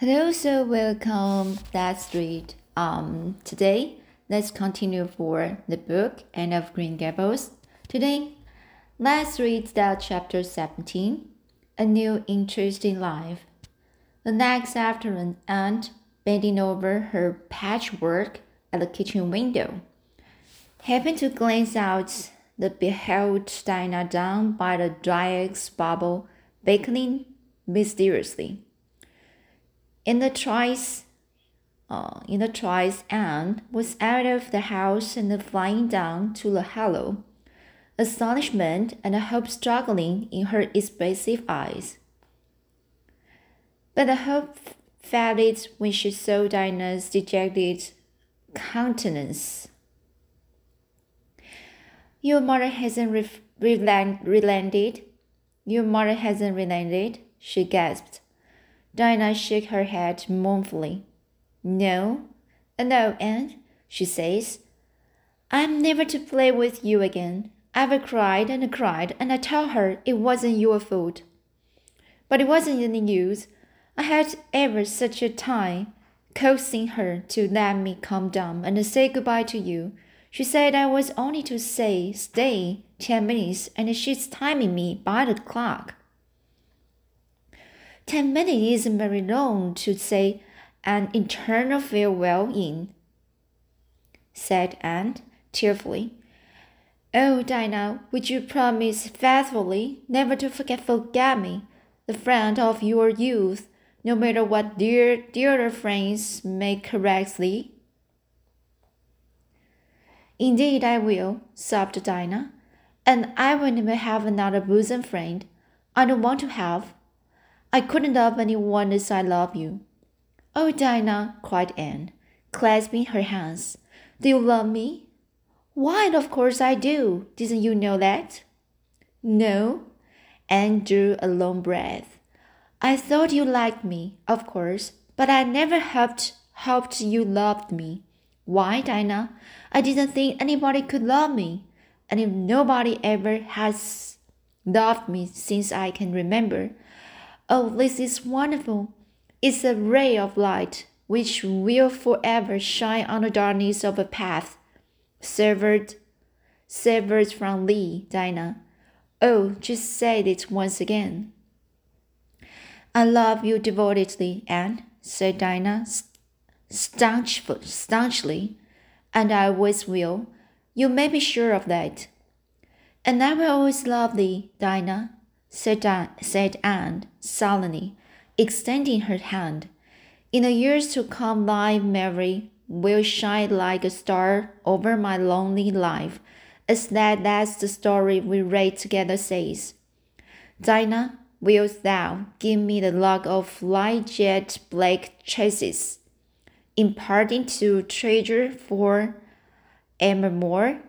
Hello, so welcome. Let's read. Um, today, let's continue for the book Anne of Green Gables. Today, let's read that chapter 17, A New Interest in Life. The next afternoon, Aunt, bending over her patchwork at the kitchen window, happened to glance out the beheld Dinah down by the dry bubble, baconing mysteriously. In the trice, uh, in the trice, Anne was out of the house and flying down to the hollow, astonishment and hope struggling in her expressive eyes. But the hope faded when she saw Dinah's dejected countenance. Your mother hasn't re- relented. Your mother hasn't relented, she gasped. Dinah shook her head mournfully. No, no, Aunt, she says. I'm never to play with you again. I've cried and cried, and I tell her it wasn't your fault. But it wasn't any use. I had ever such a time coaxing her to let me come down and say goodbye to you. She said I was only to say stay ten minutes, and she's timing me by the clock. Ten minutes isn't very long to say an eternal farewell in, said Anne tearfully. Oh, Dinah, would you promise faithfully never to forget forget me, the friend of your youth, no matter what dear dearer friends may correct thee? Indeed, I will, sobbed Dinah, and I will never have another bosom friend. I don't want to have. I couldn't love anyone as I love you. Oh, Dinah, cried Anne, clasping her hands, do you love me? Why, of course I do. Didn't you know that? No. Anne drew a long breath. I thought you liked me, of course, but I never hoped hoped you loved me. Why, Dinah? I didn't think anybody could love me, and if nobody ever has loved me since I can remember, Oh, this is wonderful! It's a ray of light which will forever shine on the darkness of a path severed, severed from thee, Dinah. Oh, just say it once again. I love you devotedly, Anne, said Dinah staunch, staunchly, and I always will. You may be sure of that. And I will always love thee, Dinah, said, said Anne sullenly, extending her hand. In the years to come, thy Mary will shine like a star over my lonely life, as that that's the story we read together says. Dinah, wilt thou give me the lock of light jet black tresses, imparting to treasure for evermore?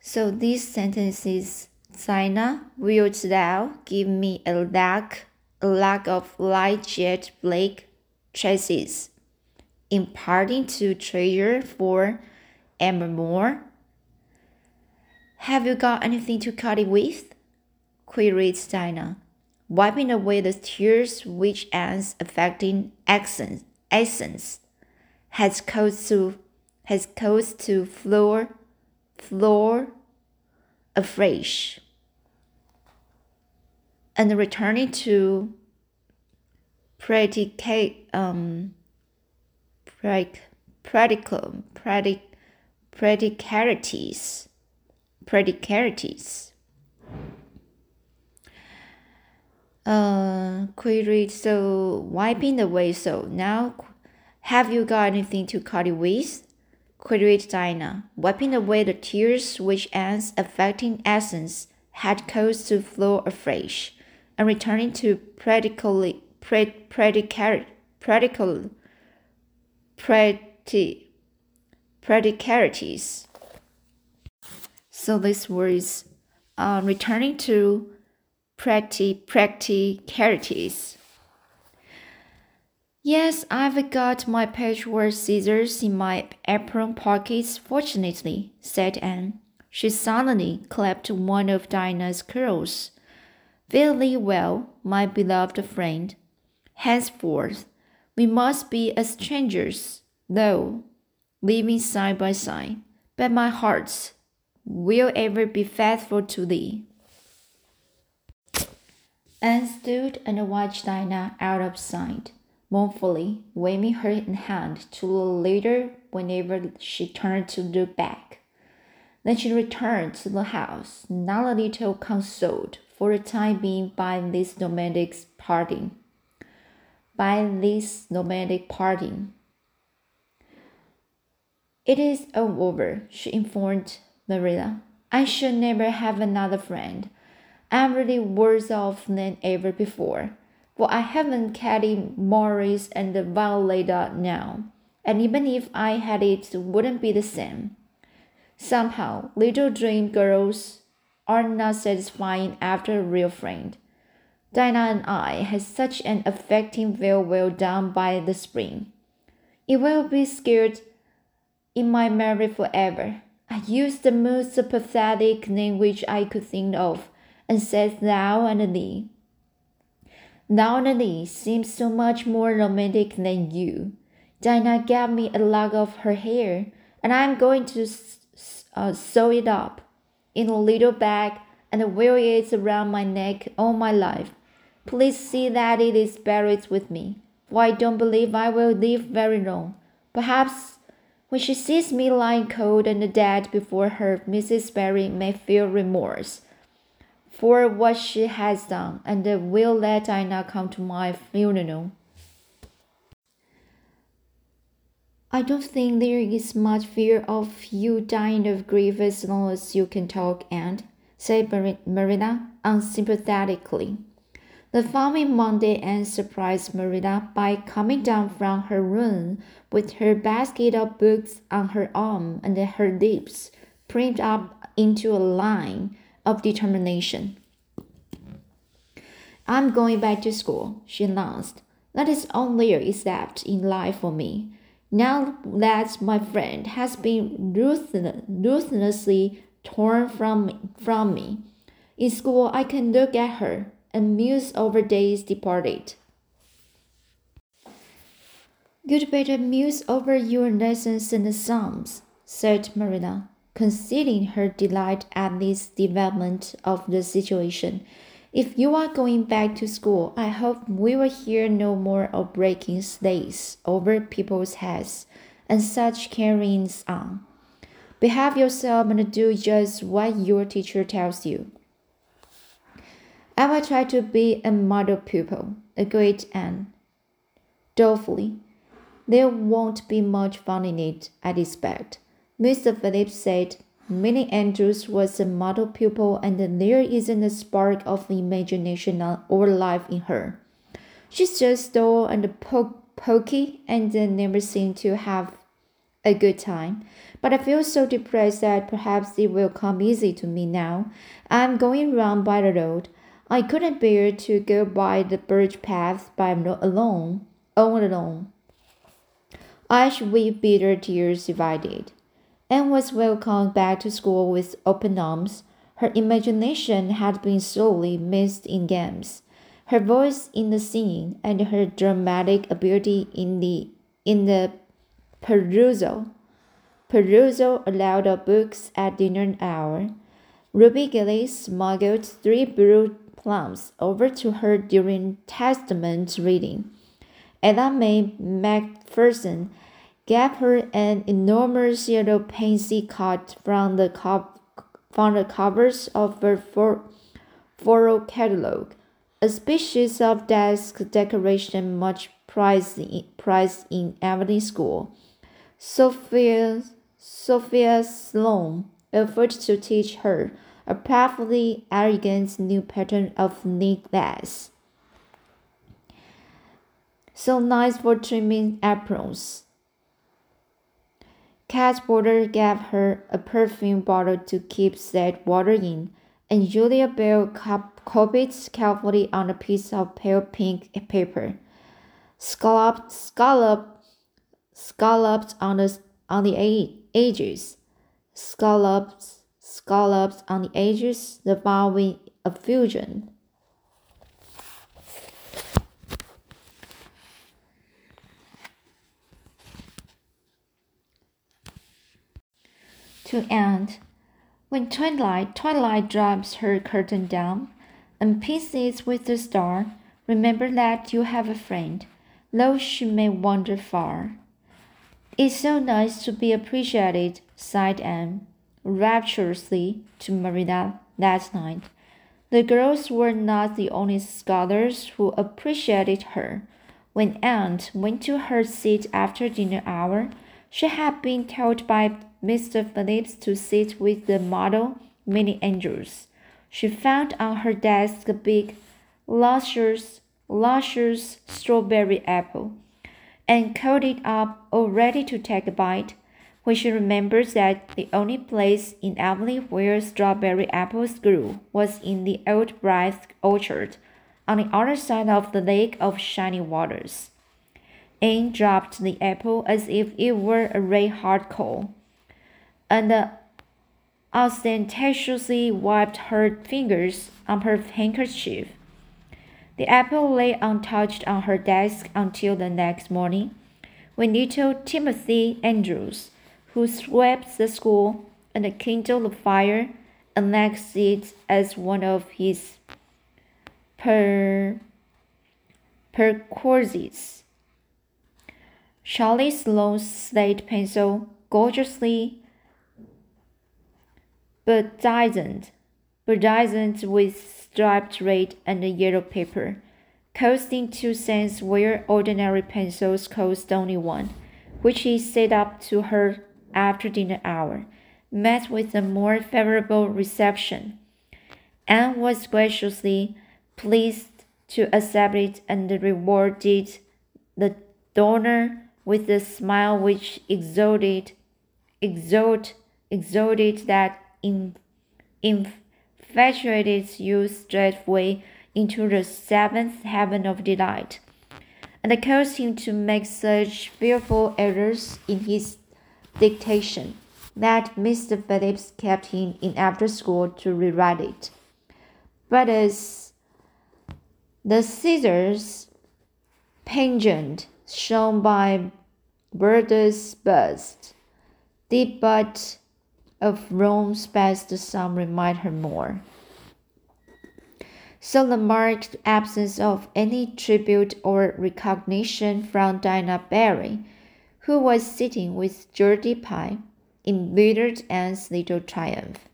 So these sentences, Dinah, wilt thou give me a lack, a lack of light jet black tresses, imparting to treasure for evermore? Have you got anything to cut it with? queried Dinah, wiping away the tears which Anne's affecting accent, essence has caused to has caused to floor floor afresh. And returning to predicate um practical predic predicarities predicarities. Uh queried so wiping away so now have you got anything to cut it with? Queried Dinah, wiping away the tears which Anne's affecting essence had caused to flow afresh, and returning to practically pred, predicar, predical, predi, predicarities. So this was uh, returning to practi, practicalities. Yes, I've got my patchwork scissors in my apron pockets, fortunately, said Anne. She suddenly clapped one of Dinah's curls. Fare thee well, my beloved friend. Henceforth, we must be as strangers, though living side by side, but my heart will ever be faithful to thee. Anne stood and watched Dinah out of sight, mournfully waving her hand to the leader whenever she turned to look back. Then she returned to the house, not a little consoled for the time being by this nomadic parting. By this nomadic parting. It is all over, she informed Marilla. I shall never have another friend. I'm really worse off than ever before, for I haven't Katie Maurice and the Violetta now, and even if I had it, it wouldn't be the same. Somehow, little dream girls are not satisfying after a real friend. Dinah and I had such an affecting farewell done by the spring. It will be scared in my memory forever. I used the most pathetic language I could think of, and said thou and thee. Thou and thee seems so much more romantic than you. Dinah gave me a lock of her hair, and I am going to uh, sew it up in a little bag and wear it around my neck all my life. Please see that it is buried with me, for I don't believe I will live very long. Perhaps when she sees me lying cold and dead before her, Mrs. Barry may feel remorse for what she has done, and will let Dinah come to my funeral. I don't think there is much fear of you dying of grief as long as you can talk, Aunt, said Marilla unsympathetically. The following Monday Anne surprised Marilla by coming down from her room with her basket of books on her arm and her lips primed up into a line of determination. I'm going back to school, she announced. That is all there is left in life for me. Now that my friend has been ruthlessly torn from, from me, in school I can look at her and muse over days departed. You'd better muse over your lessons and sums, said Marilla, concealing her delight at this development of the situation. If you are going back to school, I hope we will hear no more of breaking slates over people's heads and such carryings on. Behave yourself and do just what your teacher tells you. I will try to be a model pupil, agreed Anne. Dolefully, there won't be much fun in it, I expect. Mr. Phillips said Minnie Andrews was a model pupil, and there isn't a spark of imagination or life in her. She's just dull and po- pokey and never seemed to have a good time. But I feel so depressed that perhaps it will come easy to me now. I'm going round by the road. I couldn't bear to go by the birch path by alone, all alone. I should weep bitter tears if I did. Anne was welcomed back to school with open arms. Her imagination had been sorely missed in games. Her voice in the singing and her dramatic ability in the in the perusal perusal allowed of books at dinner hour. Ruby Gillis smuggled three blue plums over to her during Testament reading. Ella May Macpherson gave her an enormous yellow pansy cut from the, from the covers of her for, floral catalogue, a species of desk decoration much prized in, prized in Avonlea School. Sophia, Sophia Sloane offered to teach her a perfectly elegant new pattern of necklace. So nice for trimming aprons. Kat Porter gave her a perfume bottle to keep said water in, and Julia Bell copied carefully on a piece of pale pink paper. Scalloped, scalloped, scalloped on the on the edges, scalloped, scalloped on the edges, the following effusion. To Anne, when twilight, twilight drops her curtain down, and pieces with the star, remember that you have a friend, though she may wander far. It's so nice to be appreciated, sighed Anne rapturously to Marilla that night. The girls were not the only scholars who appreciated her. When Aunt went to her seat after dinner hour, she had been told by Mr. Phillips to sit with the model Minnie Andrews. She found on her desk a big, luscious, luscious strawberry apple, and caught it up all ready to take a bite when she remembered that the only place in Avonlea where strawberry apples grew was in the old Bryce orchard on the other side of the lake of shining waters. Anne dropped the apple as if it were a red hot coal, and ostentatiously wiped her fingers on her handkerchief. The apple lay untouched on her desk until the next morning, when little Timothy Andrews who swept the school and kindled the fire, annexed it as one of his per perquisites. Charlie Sloane's slate pencil, gorgeously bedizened, bedizened with striped red and yellow paper, costing two cents where ordinary pencils cost only one, which he set up to her after dinner hour, met with a more favorable reception, and was graciously pleased to accept it and rewarded the donor with a smile which exalted, exalt, exalted that in, infatuated youth straightway into the seventh heaven of delight, and caused him to make such fearful errors in his dictation that Mr. Phillips kept him in after school to rewrite it. But as the scissors pendant shown by Bertha's bust, the butt of Rome's best some remind her more. So the marked absence of any tribute or recognition from Dinah Barry who was sitting with Gertie Pye, embittered Anne's little triumph.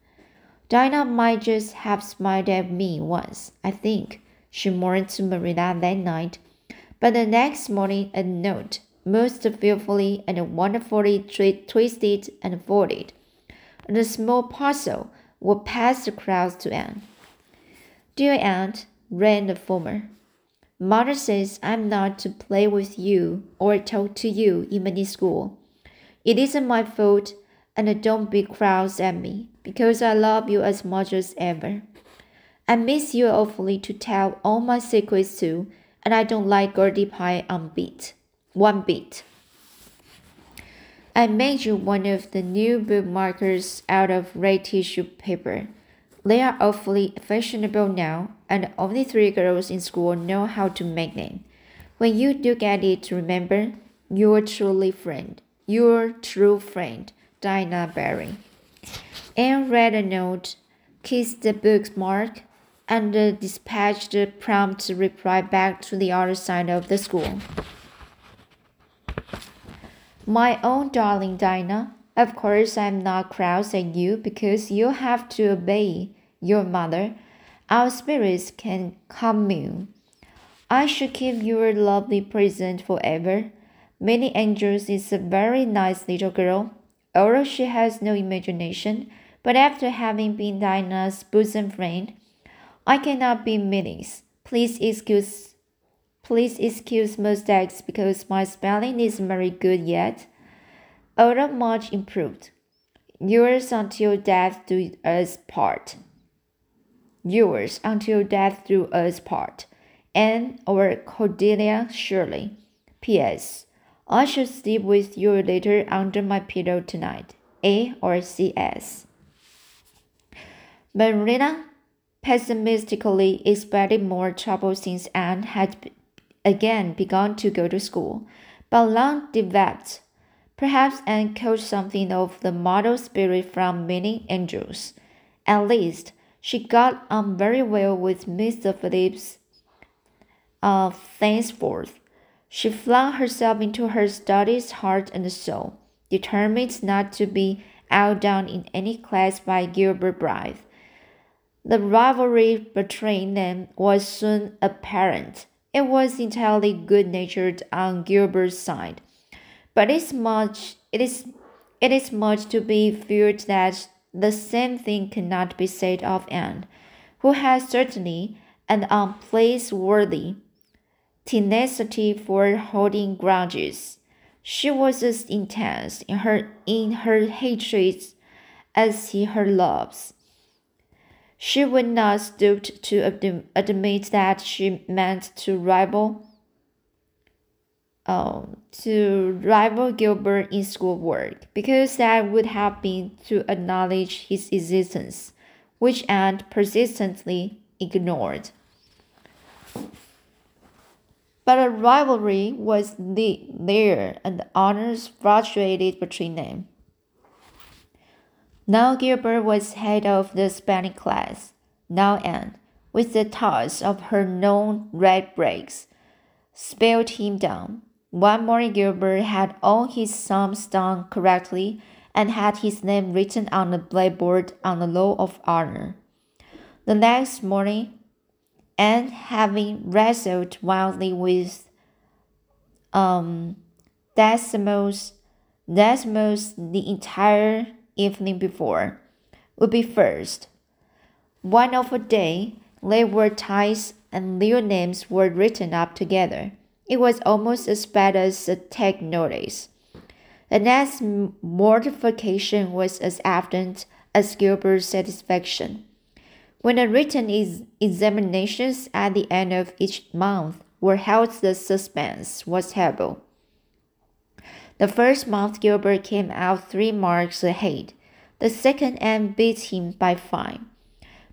Dinah might just have smiled at me once, I think, she mourned to Marilla that night. But the next morning, a note, most fearfully and wonderfully twisted and folded, and a small parcel were passed across to Anne. Dear Aunt, ran the former. Mother says I'm not to play with you or talk to you in any school. It isn't my fault, and don't be cross at me because I love you as much as ever. I miss you awfully to tell all my secrets to, and I don't like Gertie Pye on bit, one bit. I made you one of the new bookmarkers out of red tissue paper. They are awfully fashionable now, and only three girls in school know how to make them. When you do get it, remember, your truly friend, your true friend, Dinah Barry. Anne read a note, kissed the bookmark, and dispatched a prompt reply back to the other side of the school. My own darling Dinah, of course, I'm not cross at you because you have to obey your mother. Our spirits can commune. I should keep your lovely present forever. Minnie Andrews is a very nice little girl, although she has no imagination. But after having been Dinah's bosom friend, I cannot be Minnie's. Please excuse, please excuse mistakes because my spelling isn't very good yet although much improved. Yours until death do us part. Yours until death do us part. Anne or Cordelia Shirley. P.S. I should sleep with your letter under my pillow tonight. A or C.S. Marilla pessimistically expected more trouble since Anne had again begun to go to school, but long developed Perhaps Anne caught something of the model spirit from meeting angels. At least, she got on very well with Mr. Phillips uh, thenceforth. She flung herself into her studies heart and soul, determined not to be outdone in any class by Gilbert Blythe. The rivalry between them was soon apparent. It was entirely good natured on Gilbert's side, but it is much it is it is much to be feared that the same thing cannot be said of Anne, who has certainly an unplaceworthy tenacity for holding grudges. She was as intense in her in her hatreds as in her loves. She would not stoop to admit that she meant to rival um, to rival Gilbert in schoolwork, because that would have been to acknowledge his existence, which Anne persistently ignored. But a rivalry was there, and the honors fluctuated between them. Now Gilbert was head of the Spanish class. Now Anne, with the toss of her known red breaks, spelled him down. One morning Gilbert had all his sums done correctly and had his name written on the blackboard on the roll of honor. The next morning and having wrestled wildly with um, decimals, decimals the entire evening before, would be first. One of a day, they were ties and their names were written up together. It was almost as bad as a take notice. Annette's mortification was as evident as Gilbert's satisfaction. When the written examinations at the end of each month were held, the suspense was terrible. The first month, Gilbert came out three marks ahead. The second Anne beat him by five.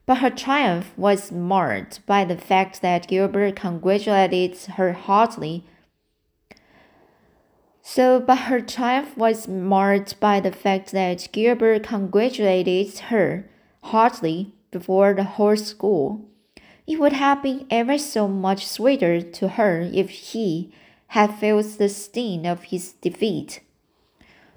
But her triumph was marred by the fact that Gilbert congratulated her heartily. So, but her triumph was marred by the fact that Gilbert congratulated her heartily before the whole school. It would have been ever so much sweeter to her if he had felt the sting of his defeat.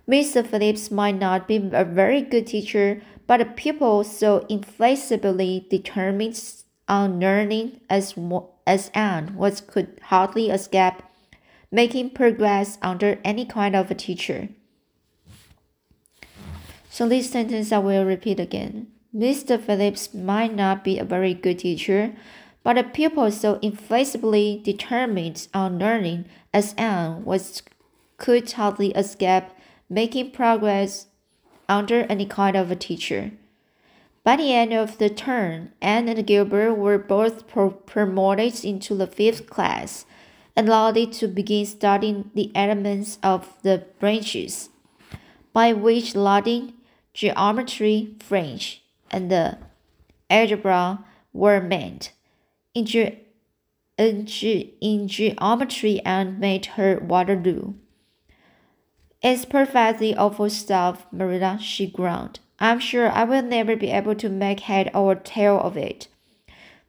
Mr. Phillips might not be a very good teacher, but a pupil so inflexibly determined on learning as, as Anne was could hardly escape making progress under any kind of a teacher. So this sentence I will repeat again. Mr. Phillips might not be a very good teacher, but a pupil so inflexibly determined on learning as Anne was could hardly escape making progress under any kind of a teacher. By the end of the term, Anne and Gilbert were both pro promoted into the fifth class and allowed to begin studying the elements of the branches, by which Latin, geometry, French, and the algebra were meant. In, ge- in, ge- in geometry and made her Waterloo. It's perfectly awful stuff, Marilla, she groaned. I'm sure I will never be able to make head or tail of it.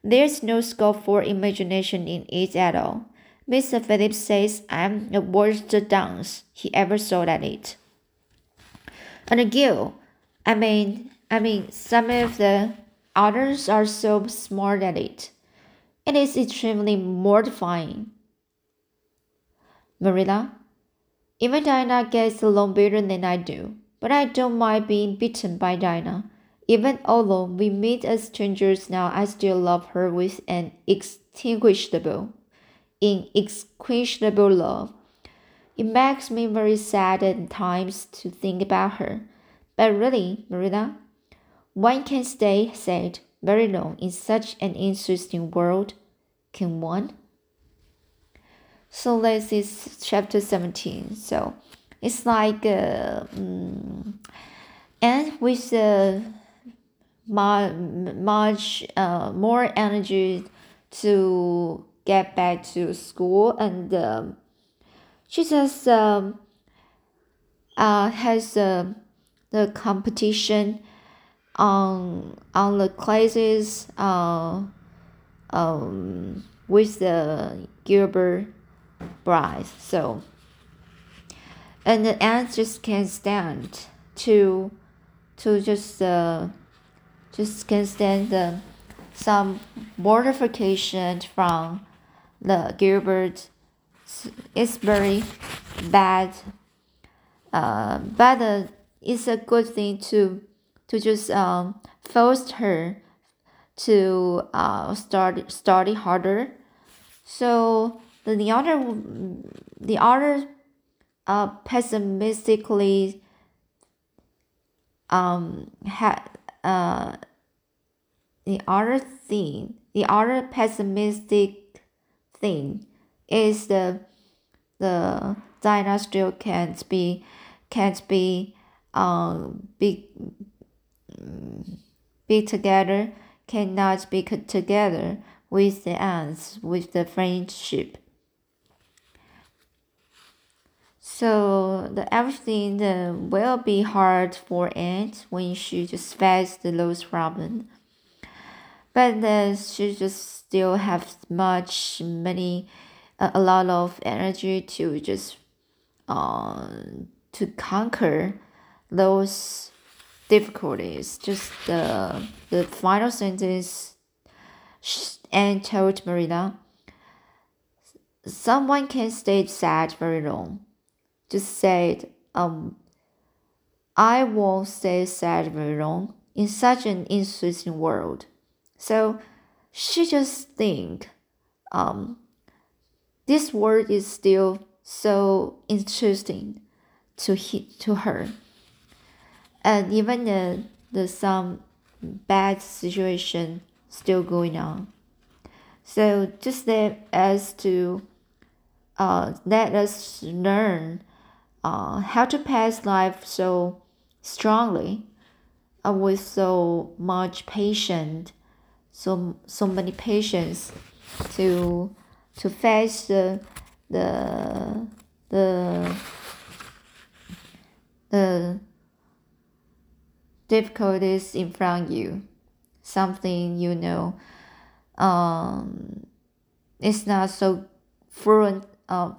There's no scope for imagination in it at all. Mr. Phillips says I'm the worst dunce he ever saw at it. And Gil, I mean, I mean, some of the others are so smart at it. It is extremely mortifying. Marilla, even Dinah gets along better than I do, but I don't mind being beaten by Dinah. Even although we meet as strangers now, I still love her with an extinguishable, inextinguishable love. It makes me very sad at times to think about her. But really, Marilla, one can stay sad very long in such an interesting world, can one? So this is chapter 17. So it's like uh, um, and with uh, much uh, more energy to get back to school and um, she just um, uh, has the the competition on on the classes uh, um, with the Gilbert Bryce. So and the ants just can't stand to to just uh, just can't stand the some mortification from the Gilbert. It's very bad. Uh, but uh, it's a good thing to to just um, force her to uh, start study harder. So the, the other the other uh, pessimistically um had uh the other thing the other pessimistic thing is the the dynasty can't be can't be um be be together cannot be together with the ants with the friendship so the everything the will be hard for Ant when she just face the those problem. But uh, she just still have much many uh, a lot of energy to just uh, to conquer those difficulties. Just the the final sentence and told Marilla someone can stay sad very long just said, um, I won't stay sad very long in such an interesting world. So she just think, um, this world is still so interesting to he, to her, and even the the some bad situation still going on. So just that as to uh, let us learn uh, how to pass life so strongly uh, with so much patience so so many patience to to face the the the the difficulties in front of you. Something you know. Um it's not so fluent uh,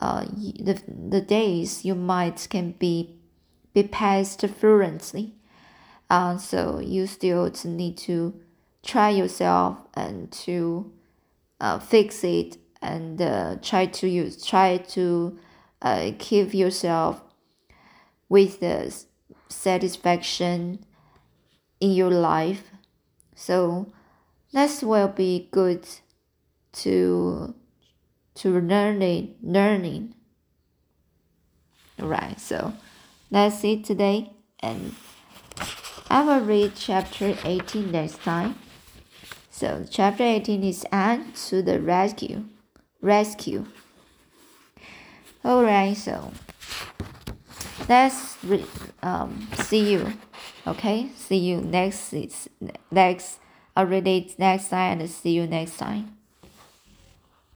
uh, the, the days you might can be be passed fluently. Uh, so you still need to try yourself and to uh, fix it and uh, try to use try to uh, keep yourself with the satisfaction in your life. So that will be good to to learning learning. Alright, so that's it today and i will read chapter 18 next time. So chapter 18 is Ant to the rescue rescue. All right so let's re- um, see you okay? See you next next already next time and see you next time